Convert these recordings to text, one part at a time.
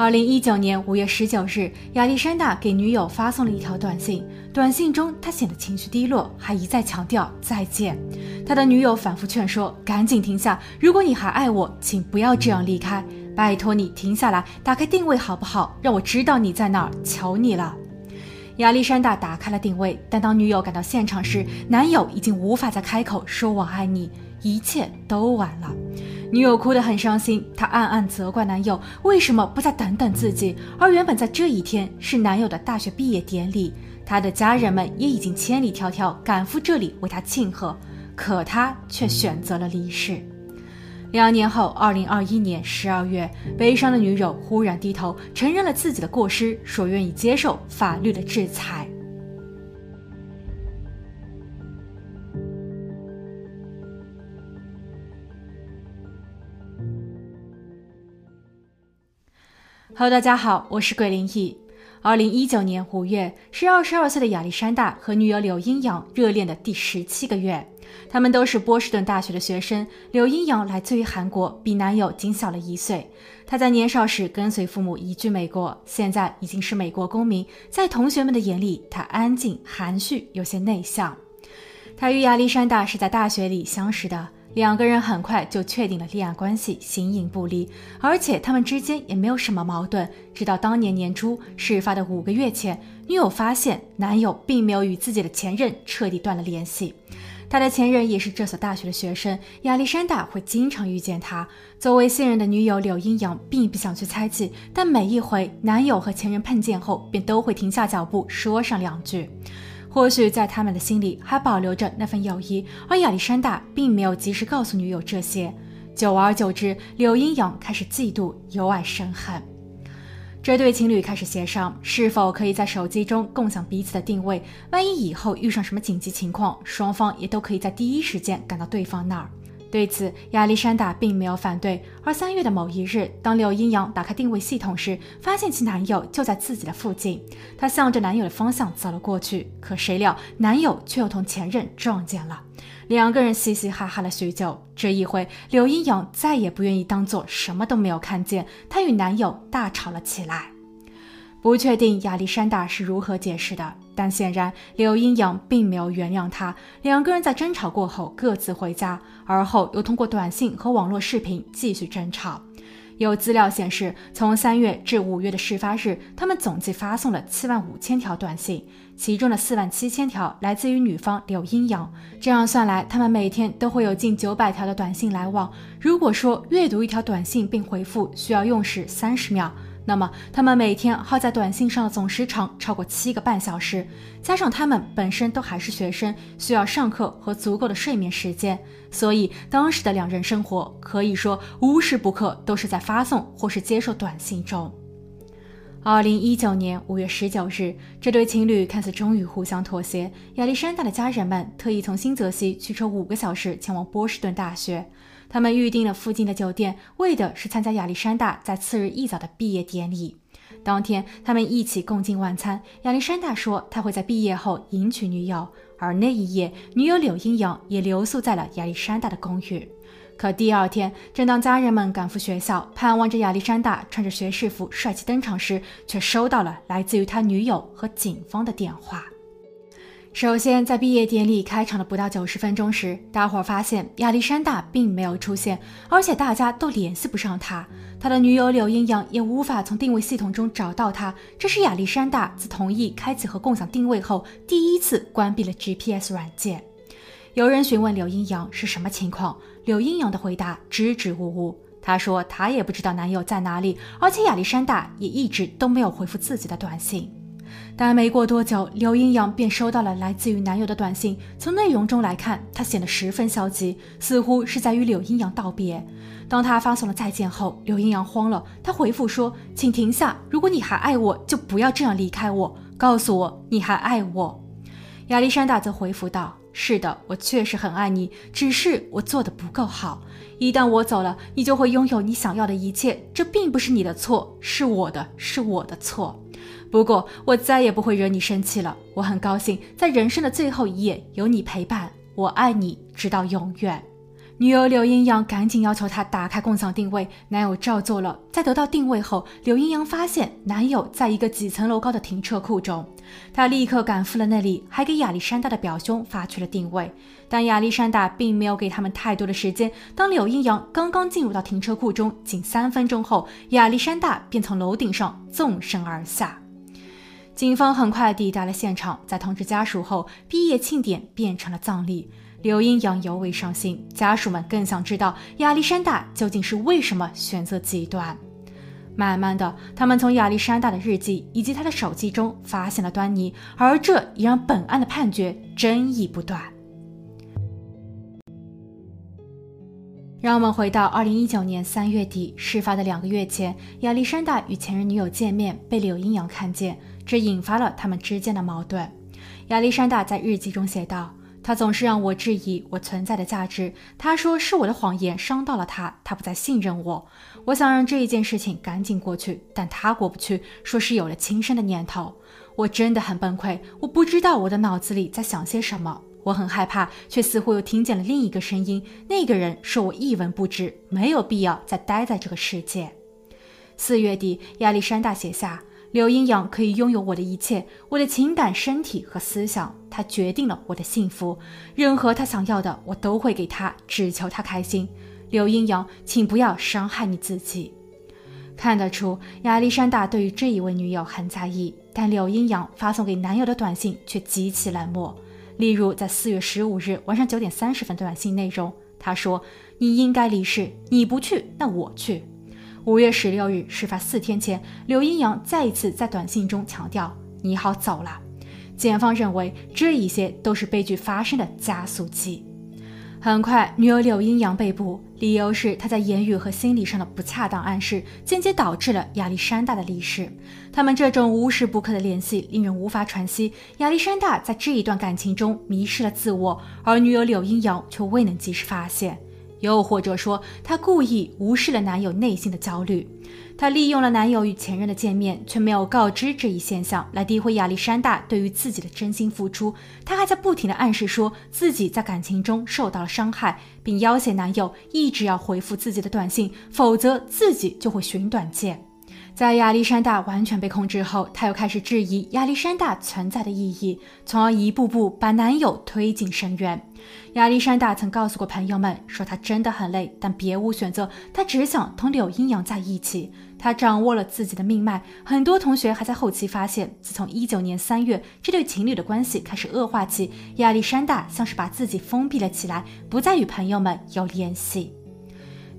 二零一九年五月十九日，亚历山大给女友发送了一条短信。短信中，他显得情绪低落，还一再强调再见。他的女友反复劝说：“赶紧停下！如果你还爱我，请不要这样离开。拜托你停下来，打开定位好不好？让我知道你在哪儿，求你了。”亚历山大打开了定位，但当女友赶到现场时，男友已经无法再开口说“我爱你”，一切都晚了。女友哭得很伤心，她暗暗责怪男友为什么不再等等自己。而原本在这一天是男友的大学毕业典礼，他的家人们也已经千里迢迢赶赴这里为他庆贺，可他却选择了离世。两年后，二零二一年十二月，悲伤的女友忽然低头承认了自己的过失，说愿意接受法律的制裁。Hello，大家好，我是桂林异。二零一九年五月是二十二岁的亚历山大和女友柳英阳热恋的第十七个月。他们都是波士顿大学的学生。柳英阳来自于韩国，比男友仅小了一岁。她在年少时跟随父母移居美国，现在已经是美国公民。在同学们的眼里，她安静、含蓄，有些内向。她与亚历山大是在大学里相识的。两个人很快就确定了恋爱关系，形影不离，而且他们之间也没有什么矛盾。直到当年年初事发的五个月前，女友发现男友并没有与自己的前任彻底断了联系。他的前任也是这所大学的学生，亚历山大会经常遇见他。作为现任的女友柳英阳并不想去猜忌，但每一回男友和前任碰见后，便都会停下脚步说上两句。或许在他们的心里还保留着那份友谊，而亚历山大并没有及时告诉女友这些。久而久之，柳英阳开始嫉妒，由爱生恨。这对情侣开始协商，是否可以在手机中共享彼此的定位，万一以后遇上什么紧急情况，双方也都可以在第一时间赶到对方那儿。对此，亚历山大并没有反对。而三月的某一日，当柳阴阳打开定位系统时，发现其男友就在自己的附近。她向着男友的方向走了过去，可谁料男友却又同前任撞见了。两个人嘻嘻哈哈了许久。这一回，柳阴阳再也不愿意当做什么都没有看见，她与男友大吵了起来。不确定亚历山大是如何解释的，但显然柳阴阳并没有原谅他。两个人在争吵过后各自回家，而后又通过短信和网络视频继续争吵。有资料显示，从三月至五月的事发日，他们总计发送了七万五千条短信，其中的四万七千条来自于女方柳阴阳。这样算来，他们每天都会有近九百条的短信来往。如果说阅读一条短信并回复需要用时三十秒。那么，他们每天耗在短信上的总时长超过七个半小时，加上他们本身都还是学生，需要上课和足够的睡眠时间，所以当时的两人生活可以说无时不刻都是在发送或是接受短信中。二零一九年五月十九日，这对情侣看似终于互相妥协，亚历山大的家人们特意从新泽西驱车五个小时前往波士顿大学。他们预定了附近的酒店，为的是参加亚历山大在次日一早的毕业典礼。当天，他们一起共进晚餐。亚历山大说他会在毕业后迎娶女友，而那一夜，女友柳英阳也留宿在了亚历山大的公寓。可第二天，正当家人们赶赴学校，盼望着亚历山大穿着学士服帅气登场时，却收到了来自于他女友和警方的电话。首先，在毕业典礼开场的不到九十分钟时，大伙儿发现亚历山大并没有出现，而且大家都联系不上他。他的女友柳英阳也无法从定位系统中找到他。这是亚历山大自同意开启和共享定位后，第一次关闭了 GPS 软件。有人询问柳英阳是什么情况，柳英阳的回答支支吾吾。他说他也不知道男友在哪里，而且亚历山大也一直都没有回复自己的短信。但没过多久，刘英阳便收到了来自于男友的短信。从内容中来看，他显得十分消极，似乎是在与柳英阳道别。当他发送了再见后，刘英阳慌了，他回复说：“请停下，如果你还爱我，就不要这样离开我，告诉我你还爱我。”亚历山大则回复道：“是的，我确实很爱你，只是我做的不够好。一旦我走了，你就会拥有你想要的一切，这并不是你的错，是我的，是我的错。”不过，我再也不会惹你生气了。我很高兴在人生的最后一页有你陪伴，我爱你直到永远。女友柳英阳赶紧要求他打开共享定位，男友照做了。在得到定位后，柳英阳发现男友在一个几层楼高的停车库中，她立刻赶赴了那里，还给亚历山大的表兄发去了定位。但亚历山大并没有给他们太多的时间。当柳英阳刚刚进入到停车库中，仅三分钟后，亚历山大便从楼顶上纵身而下。警方很快抵达了现场，在通知家属后，毕业庆典变成了葬礼。刘英阳尤为伤心，家属们更想知道亚历山大究竟是为什么选择极端。慢慢的，他们从亚历山大的日记以及他的手机中发现了端倪，而这也让本案的判决争议不断。让我们回到二零一九年三月底，事发的两个月前，亚历山大与前任女友见面，被柳英阳看见，这引发了他们之间的矛盾。亚历山大在日记中写道。他总是让我质疑我存在的价值。他说是我的谎言伤到了他，他不再信任我。我想让这一件事情赶紧过去，但他过不去，说是有了轻生的念头。我真的很崩溃，我不知道我的脑子里在想些什么。我很害怕，却似乎又听见了另一个声音。那个人说我一文不值，没有必要再待在这个世界。四月底，亚历山大写下。刘英阳可以拥有我的一切，我的情感、身体和思想。他决定了我的幸福，任何他想要的，我都会给他，只求他开心。刘英阳，请不要伤害你自己。看得出亚历山大对于这一位女友很在意，但柳英阳发送给男友的短信却极其冷漠。例如，在四月十五日晚上九点三十分的，短信内容，他说：“你应该离世，你不去，那我去。”五月十六日，事发四天前，刘阴阳再一次在短信中强调：“你好，走了。”检方认为这一些都是悲剧发生的加速器。很快，女友柳英阳被捕，理由是她在言语和心理上的不恰当暗示，间接导致了亚历山大的离世。他们这种无时不刻的联系令人无法喘息。亚历山大在这一段感情中迷失了自我，而女友柳英阳却未能及时发现。又或者说，她故意无视了男友内心的焦虑，她利用了男友与前任的见面，却没有告知这一现象，来诋毁亚历山大对于自己的真心付出。她还在不停的暗示说自己在感情中受到了伤害，并要挟男友一直要回复自己的短信，否则自己就会寻短见。在亚历山大完全被控制后，她又开始质疑亚历山大存在的意义，从而一步步把男友推进深渊。亚历山大曾告诉过朋友们，说他真的很累，但别无选择，他只想同柳阴阳在一起。他掌握了自己的命脉。很多同学还在后期发现，自从一九年三月这对情侣的关系开始恶化起，亚历山大像是把自己封闭了起来，不再与朋友们有联系。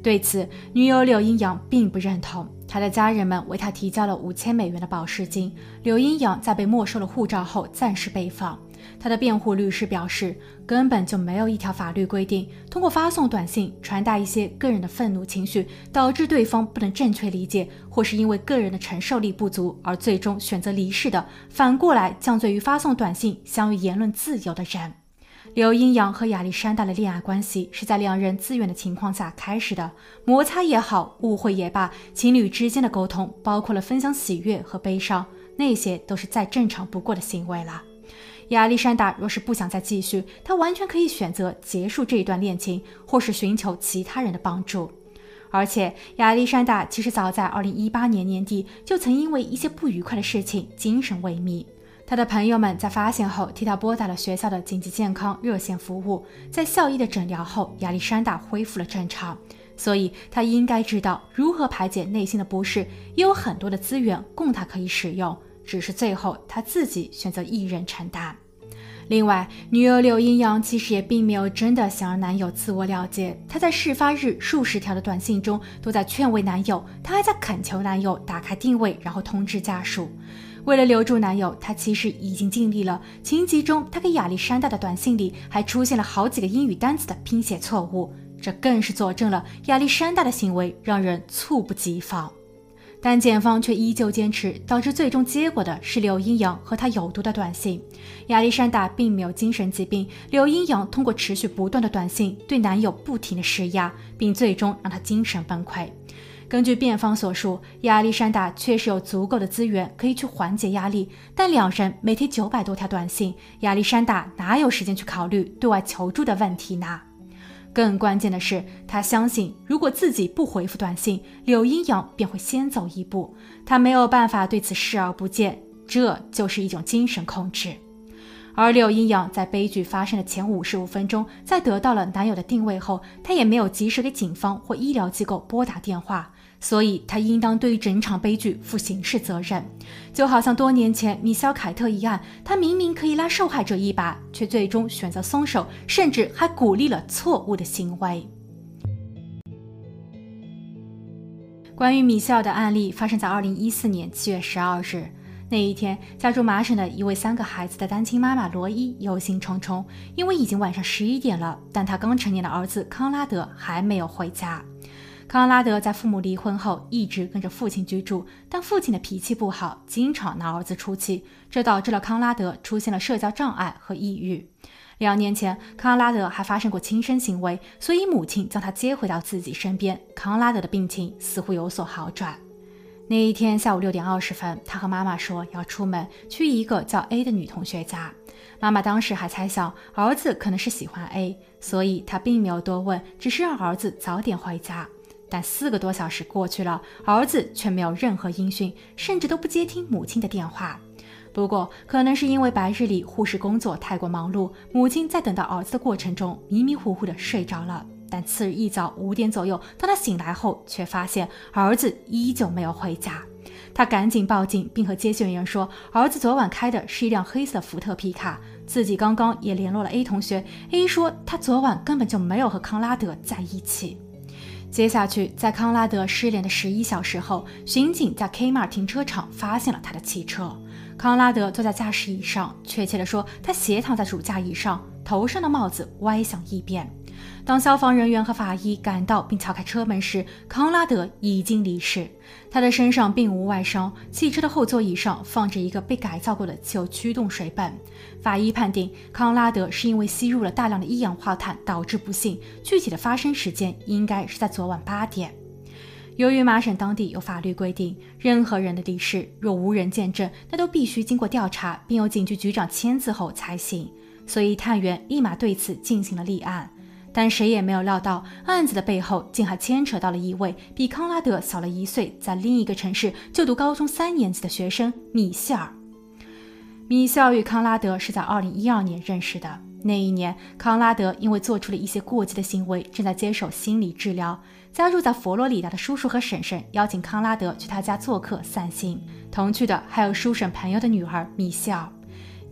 对此，女友柳阴阳并不认同。他的家人们为他提交了五千美元的保释金。柳阴阳在被没收了护照后，暂时被放。他的辩护律师表示，根本就没有一条法律规定，通过发送短信传达一些个人的愤怒情绪，导致对方不能正确理解，或是因为个人的承受力不足而最终选择离世的，反过来降罪于发送短信相于言论自由的人。刘阴阳和亚历山大的恋爱关系是在两人自愿的情况下开始的，摩擦也好，误会也罢，情侣之间的沟通包括了分享喜悦和悲伤，那些都是再正常不过的行为了。亚历山大若是不想再继续，他完全可以选择结束这一段恋情，或是寻求其他人的帮助。而且，亚历山大其实早在2018年年底就曾因为一些不愉快的事情精神萎靡。他的朋友们在发现后替他拨打了学校的紧急健康热线服务，在校医的诊疗后，亚历山大恢复了正常。所以，他应该知道如何排解内心的不适，也有很多的资源供他可以使用。只是最后他自己选择一人承担。另外，女友柳英阳其实也并没有真的想让男友自我了结。她在事发日数十条的短信中都在劝慰男友，她还在恳求男友打开定位，然后通知家属。为了留住男友，她其实已经尽力了。情急中，她给亚历山大的短信里还出现了好几个英语单词的拼写错误，这更是佐证了亚历山大的行为让人猝不及防。但检方却依旧坚持，导致最终结果的是刘英阳和他有毒的短信。亚历山大并没有精神疾病，刘英阳通过持续不断的短信对男友不停的施压，并最终让他精神崩溃。根据辩方所述，亚历山大确实有足够的资源可以去缓解压力，但两人每天九百多条短信，亚历山大哪有时间去考虑对外求助的问题呢？更关键的是，他相信如果自己不回复短信，柳阴阳便会先走一步。他没有办法对此视而不见，这就是一种精神控制。而柳阴阳在悲剧发生的前五十五分钟，在得到了男友的定位后，她也没有及时给警方或医疗机构拨打电话，所以她应当对于整场悲剧负刑事责任。就好像多年前米肖凯特一案，她明明可以拉受害者一把，却最终选择松手，甚至还鼓励了错误的行为。关于米肖的案例，发生在二零一四年七月十二日。那一天，家住麻省的一位三个孩子的单亲妈妈罗伊忧心忡忡，因为已经晚上十一点了，但她刚成年的儿子康拉德还没有回家。康拉德在父母离婚后一直跟着父亲居住，但父亲的脾气不好，经常拿儿子出气，这导致了康拉德出现了社交障碍和抑郁。两年前，康拉德还发生过轻生行为，所以母亲将他接回到自己身边。康拉德的病情似乎有所好转。那一天下午六点二十分，他和妈妈说要出门去一个叫 A 的女同学家。妈妈当时还猜想儿子可能是喜欢 A，所以她并没有多问，只是让儿子早点回家。但四个多小时过去了，儿子却没有任何音讯，甚至都不接听母亲的电话。不过，可能是因为白日里护士工作太过忙碌，母亲在等到儿子的过程中迷迷糊糊的睡着了。但次日一早五点左右，当他醒来后，却发现儿子依旧没有回家。他赶紧报警，并和接线员说，儿子昨晚开的是一辆黑色福特皮卡，自己刚刚也联络了 A 同学。A 说他昨晚根本就没有和康拉德在一起。接下去，在康拉德失联的十一小时后，巡警在 Kmart 停车场发现了他的汽车。康拉德坐在驾驶椅上，确切地说，他斜躺在主驾椅上，头上的帽子歪向一边。当消防人员和法医赶到并敲开车门时，康拉德已经离世。他的身上并无外伤，汽车的后座椅上放着一个被改造过的汽油驱动水泵。法医判定康拉德是因为吸入了大量的一氧化碳导致不幸，具体的发生时间应该是在昨晚八点。由于麻省当地有法律规定，任何人的离世若无人见证，那都必须经过调查并由警局局长签字后才行，所以探员立马对此进行了立案。但谁也没有料到，案子的背后竟还牵扯到了一位比康拉德小了一岁，在另一个城市就读高中三年级的学生米歇尔。米歇尔与康拉德是在2012年认识的。那一年，康拉德因为做出了一些过激的行为，正在接受心理治疗。家住在佛罗里达的叔叔和婶婶邀请康拉德去他家做客散心，同去的还有叔婶朋友的女儿米歇尔。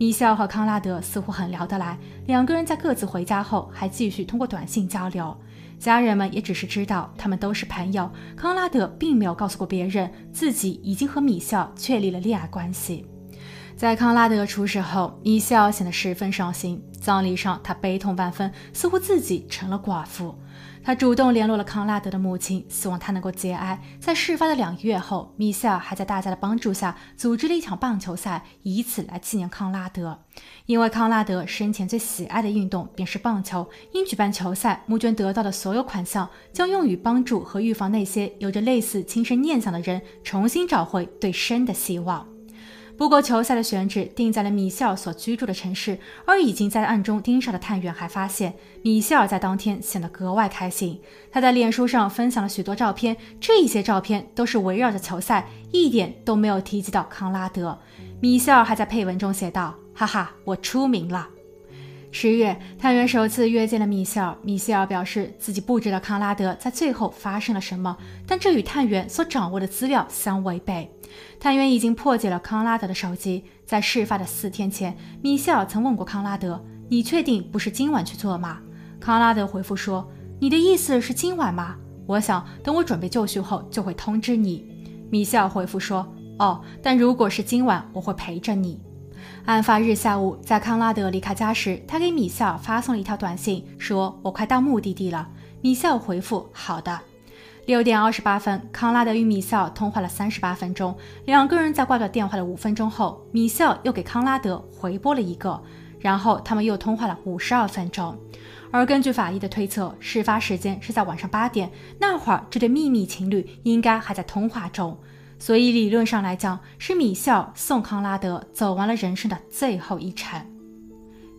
米歇尔和康拉德似乎很聊得来，两个人在各自回家后还继续通过短信交流。家人们也只是知道他们都是朋友。康拉德并没有告诉过别人自己已经和米歇尔确立了恋爱关系。在康拉德出事后，米歇尔显得十分伤心。葬礼上，他悲痛万分，似乎自己成了寡妇。他主动联络了康拉德的母亲，希望他能够节哀。在事发的两个月后，米歇尔还在大家的帮助下组织了一场棒球赛，以此来纪念康拉德。因为康拉德生前最喜爱的运动便是棒球，因举办球赛，募捐得到的所有款项将用于帮助和预防那些有着类似轻生念想的人重新找回对生的希望。不过，球赛的选址定在了米歇尔所居住的城市，而已经在暗中盯梢的探员还发现，米歇尔在当天显得格外开心。他在脸书上分享了许多照片，这些照片都是围绕着球赛，一点都没有提及到康拉德。米歇尔还在配文中写道：“哈哈，我出名了。”十月，探员首次约见了米歇尔。米歇尔表示自己不知道康拉德在最后发生了什么，但这与探员所掌握的资料相违背。探员已经破解了康拉德的手机，在事发的四天前，米歇尔曾问过康拉德：“你确定不是今晚去做吗？”康拉德回复说：“你的意思是今晚吗？我想等我准备就绪后就会通知你。”米歇尔回复说：“哦，但如果是今晚，我会陪着你。”案发日下午，在康拉德离开家时，他给米歇尔发送了一条短信，说：“我快到目的地了。”米歇尔回复：“好的。”六点二十八分，康拉德与米歇尔通话了三十八分钟。两个人在挂断电话的五分钟后，米歇尔又给康拉德回拨了一个，然后他们又通话了五十二分钟。而根据法医的推测，事发时间是在晚上八点，那会儿这对秘密情侣应该还在通话中，所以理论上来讲，是米歇尔送康拉德走完了人生的最后一程。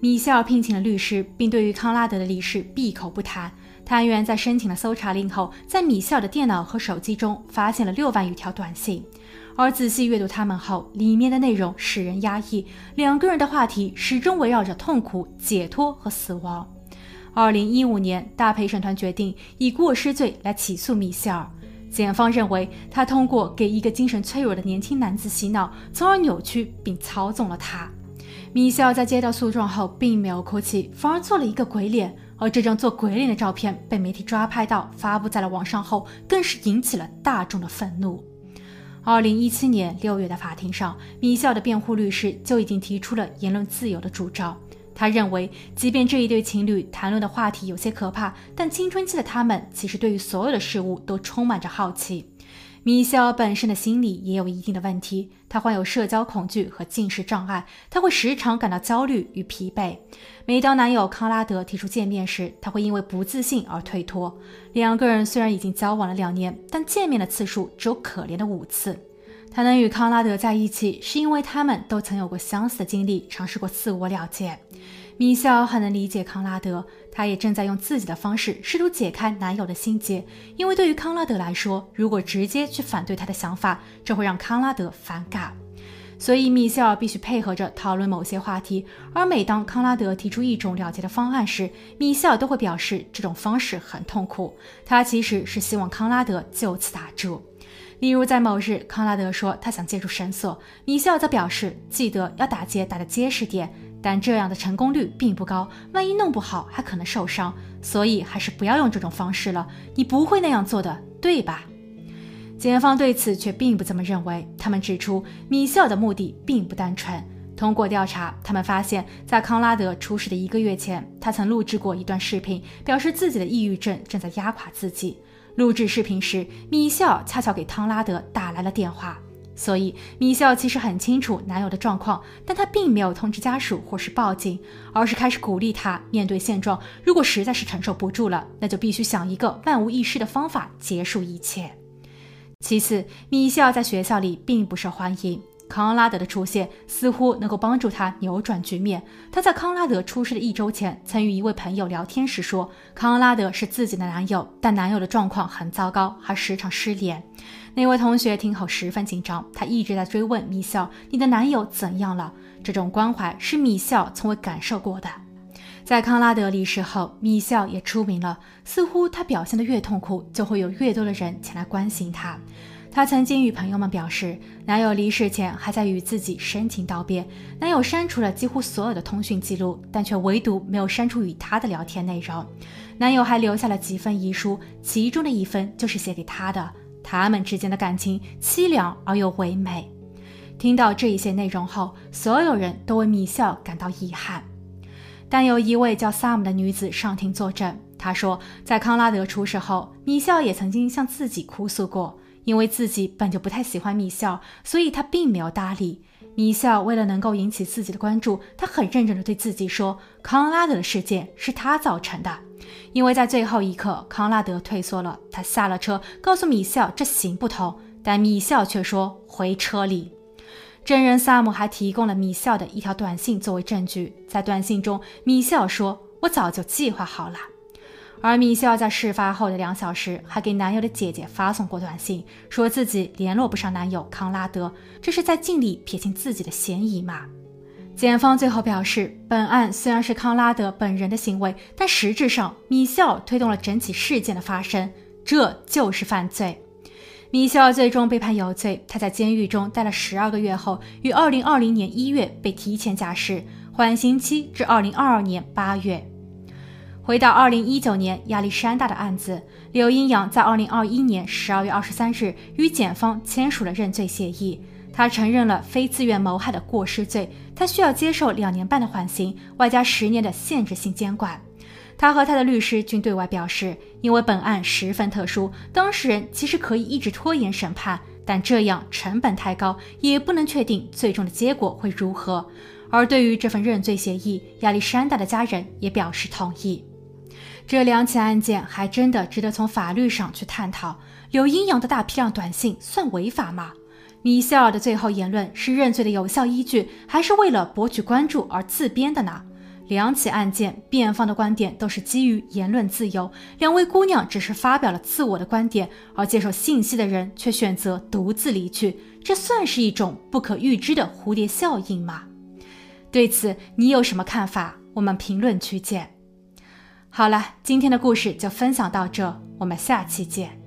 米歇尔聘请了律师，并对于康拉德的离世闭口不谈。探员在申请了搜查令后，在米歇尔的电脑和手机中发现了六万余条短信，而仔细阅读它们后，里面的内容使人压抑。两个人的话题始终围绕着痛苦、解脱和死亡。二零一五年，大陪审团决定以过失罪来起诉米歇尔。检方认为，他通过给一个精神脆弱的年轻男子洗脑，从而扭曲并操纵了他。米歇尔在接到诉状后，并没有哭泣，反而做了一个鬼脸。而这张做鬼脸的照片被媒体抓拍到，发布在了网上后，更是引起了大众的愤怒。二零一七年六月的法庭上，米歇尔的辩护律师就已经提出了言论自由的主张。他认为，即便这一对情侣谈论的话题有些可怕，但青春期的他们其实对于所有的事物都充满着好奇。米歇尔本身的心理也有一定的问题，他患有社交恐惧和近视障碍，他会时常感到焦虑与疲惫。每当男友康拉德提出见面时，他会因为不自信而推脱。两个人虽然已经交往了两年，但见面的次数只有可怜的五次。他能与康拉德在一起，是因为他们都曾有过相似的经历，尝试过自我了结。米歇尔很能理解康拉德，他也正在用自己的方式试图解开男友的心结。因为对于康拉德来说，如果直接去反对他的想法，这会让康拉德反感。所以米歇尔必须配合着讨论某些话题。而每当康拉德提出一种了结的方案时，米歇尔都会表示这种方式很痛苦。他其实是希望康拉德就此打住。例如，在某日，康拉德说他想借助绳索，米歇尔则表示记得要打结打得结实点。但这样的成功率并不高，万一弄不好还可能受伤，所以还是不要用这种方式了。你不会那样做的，对吧？检方对此却并不这么认为。他们指出，米歇尔的目的并不单纯。通过调查，他们发现，在康拉德出事的一个月前，他曾录制过一段视频，表示自己的抑郁症正在压垮自己。录制视频时，米歇尔恰巧给康拉德打来了电话。所以，米歇尔其实很清楚男友的状况，但她并没有通知家属或是报警，而是开始鼓励他面对现状。如果实在是承受不住了，那就必须想一个万无一失的方法结束一切。其次，米歇尔在学校里并不受欢迎。康拉德的出现似乎能够帮助他扭转局面。他在康拉德出事的一周前，曾与一位朋友聊天时说，康拉德是自己的男友，但男友的状况很糟糕，还时常失联。那位同学听后十分紧张，他一直在追问米笑：“你的男友怎样了？”这种关怀是米笑从未感受过的。在康拉德离世后，米笑也出名了，似乎他表现得越痛苦，就会有越多的人前来关心他。她曾经与朋友们表示，男友离世前还在与自己深情道别。男友删除了几乎所有的通讯记录，但却唯独没有删除与她的聊天内容。男友还留下了几份遗书，其中的一份就是写给她的。他们之间的感情凄凉而又唯美。听到这一些内容后，所有人都为米笑感到遗憾。但有一位叫萨姆的女子上庭作证，她说，在康拉德出事后，米笑也曾经向自己哭诉过。因为自己本就不太喜欢米笑，所以他并没有搭理米笑。为了能够引起自己的关注，他很认真地对自己说：“康拉德的事件是他造成的。”因为在最后一刻，康拉德退缩了，他下了车，告诉米笑这行不通，但米笑却说：“回车里。”证人萨姆还提供了米笑的一条短信作为证据，在短信中，米笑说：“我早就计划好了。”而米歇尔在事发后的两小时，还给男友的姐姐发送过短信，说自己联络不上男友康拉德，这是在尽力撇清自己的嫌疑吗？检方最后表示，本案虽然是康拉德本人的行为，但实质上米歇尔推动了整起事件的发生，这就是犯罪。米歇尔最终被判有罪，他在监狱中待了十二个月后，于二零二零年一月被提前假释，缓刑期至二零二二年八月。回到二零一九年亚历山大的案子，刘英阳在二零二一年十二月二十三日与检方签署了认罪协议。他承认了非自愿谋害的过失罪，他需要接受两年半的缓刑，外加十年的限制性监管。他和他的律师均对外表示，因为本案十分特殊，当事人其实可以一直拖延审判，但这样成本太高，也不能确定最终的结果会如何。而对于这份认罪协议，亚历山大的家人也表示同意。这两起案件还真的值得从法律上去探讨。刘阴阳的大批量短信算违法吗？米歇尔的最后言论是认罪的有效依据，还是为了博取关注而自编的呢？两起案件，辩方的观点都是基于言论自由，两位姑娘只是发表了自我的观点，而接受信息的人却选择独自离去，这算是一种不可预知的蝴蝶效应吗？对此，你有什么看法？我们评论区见。好了，今天的故事就分享到这，我们下期见。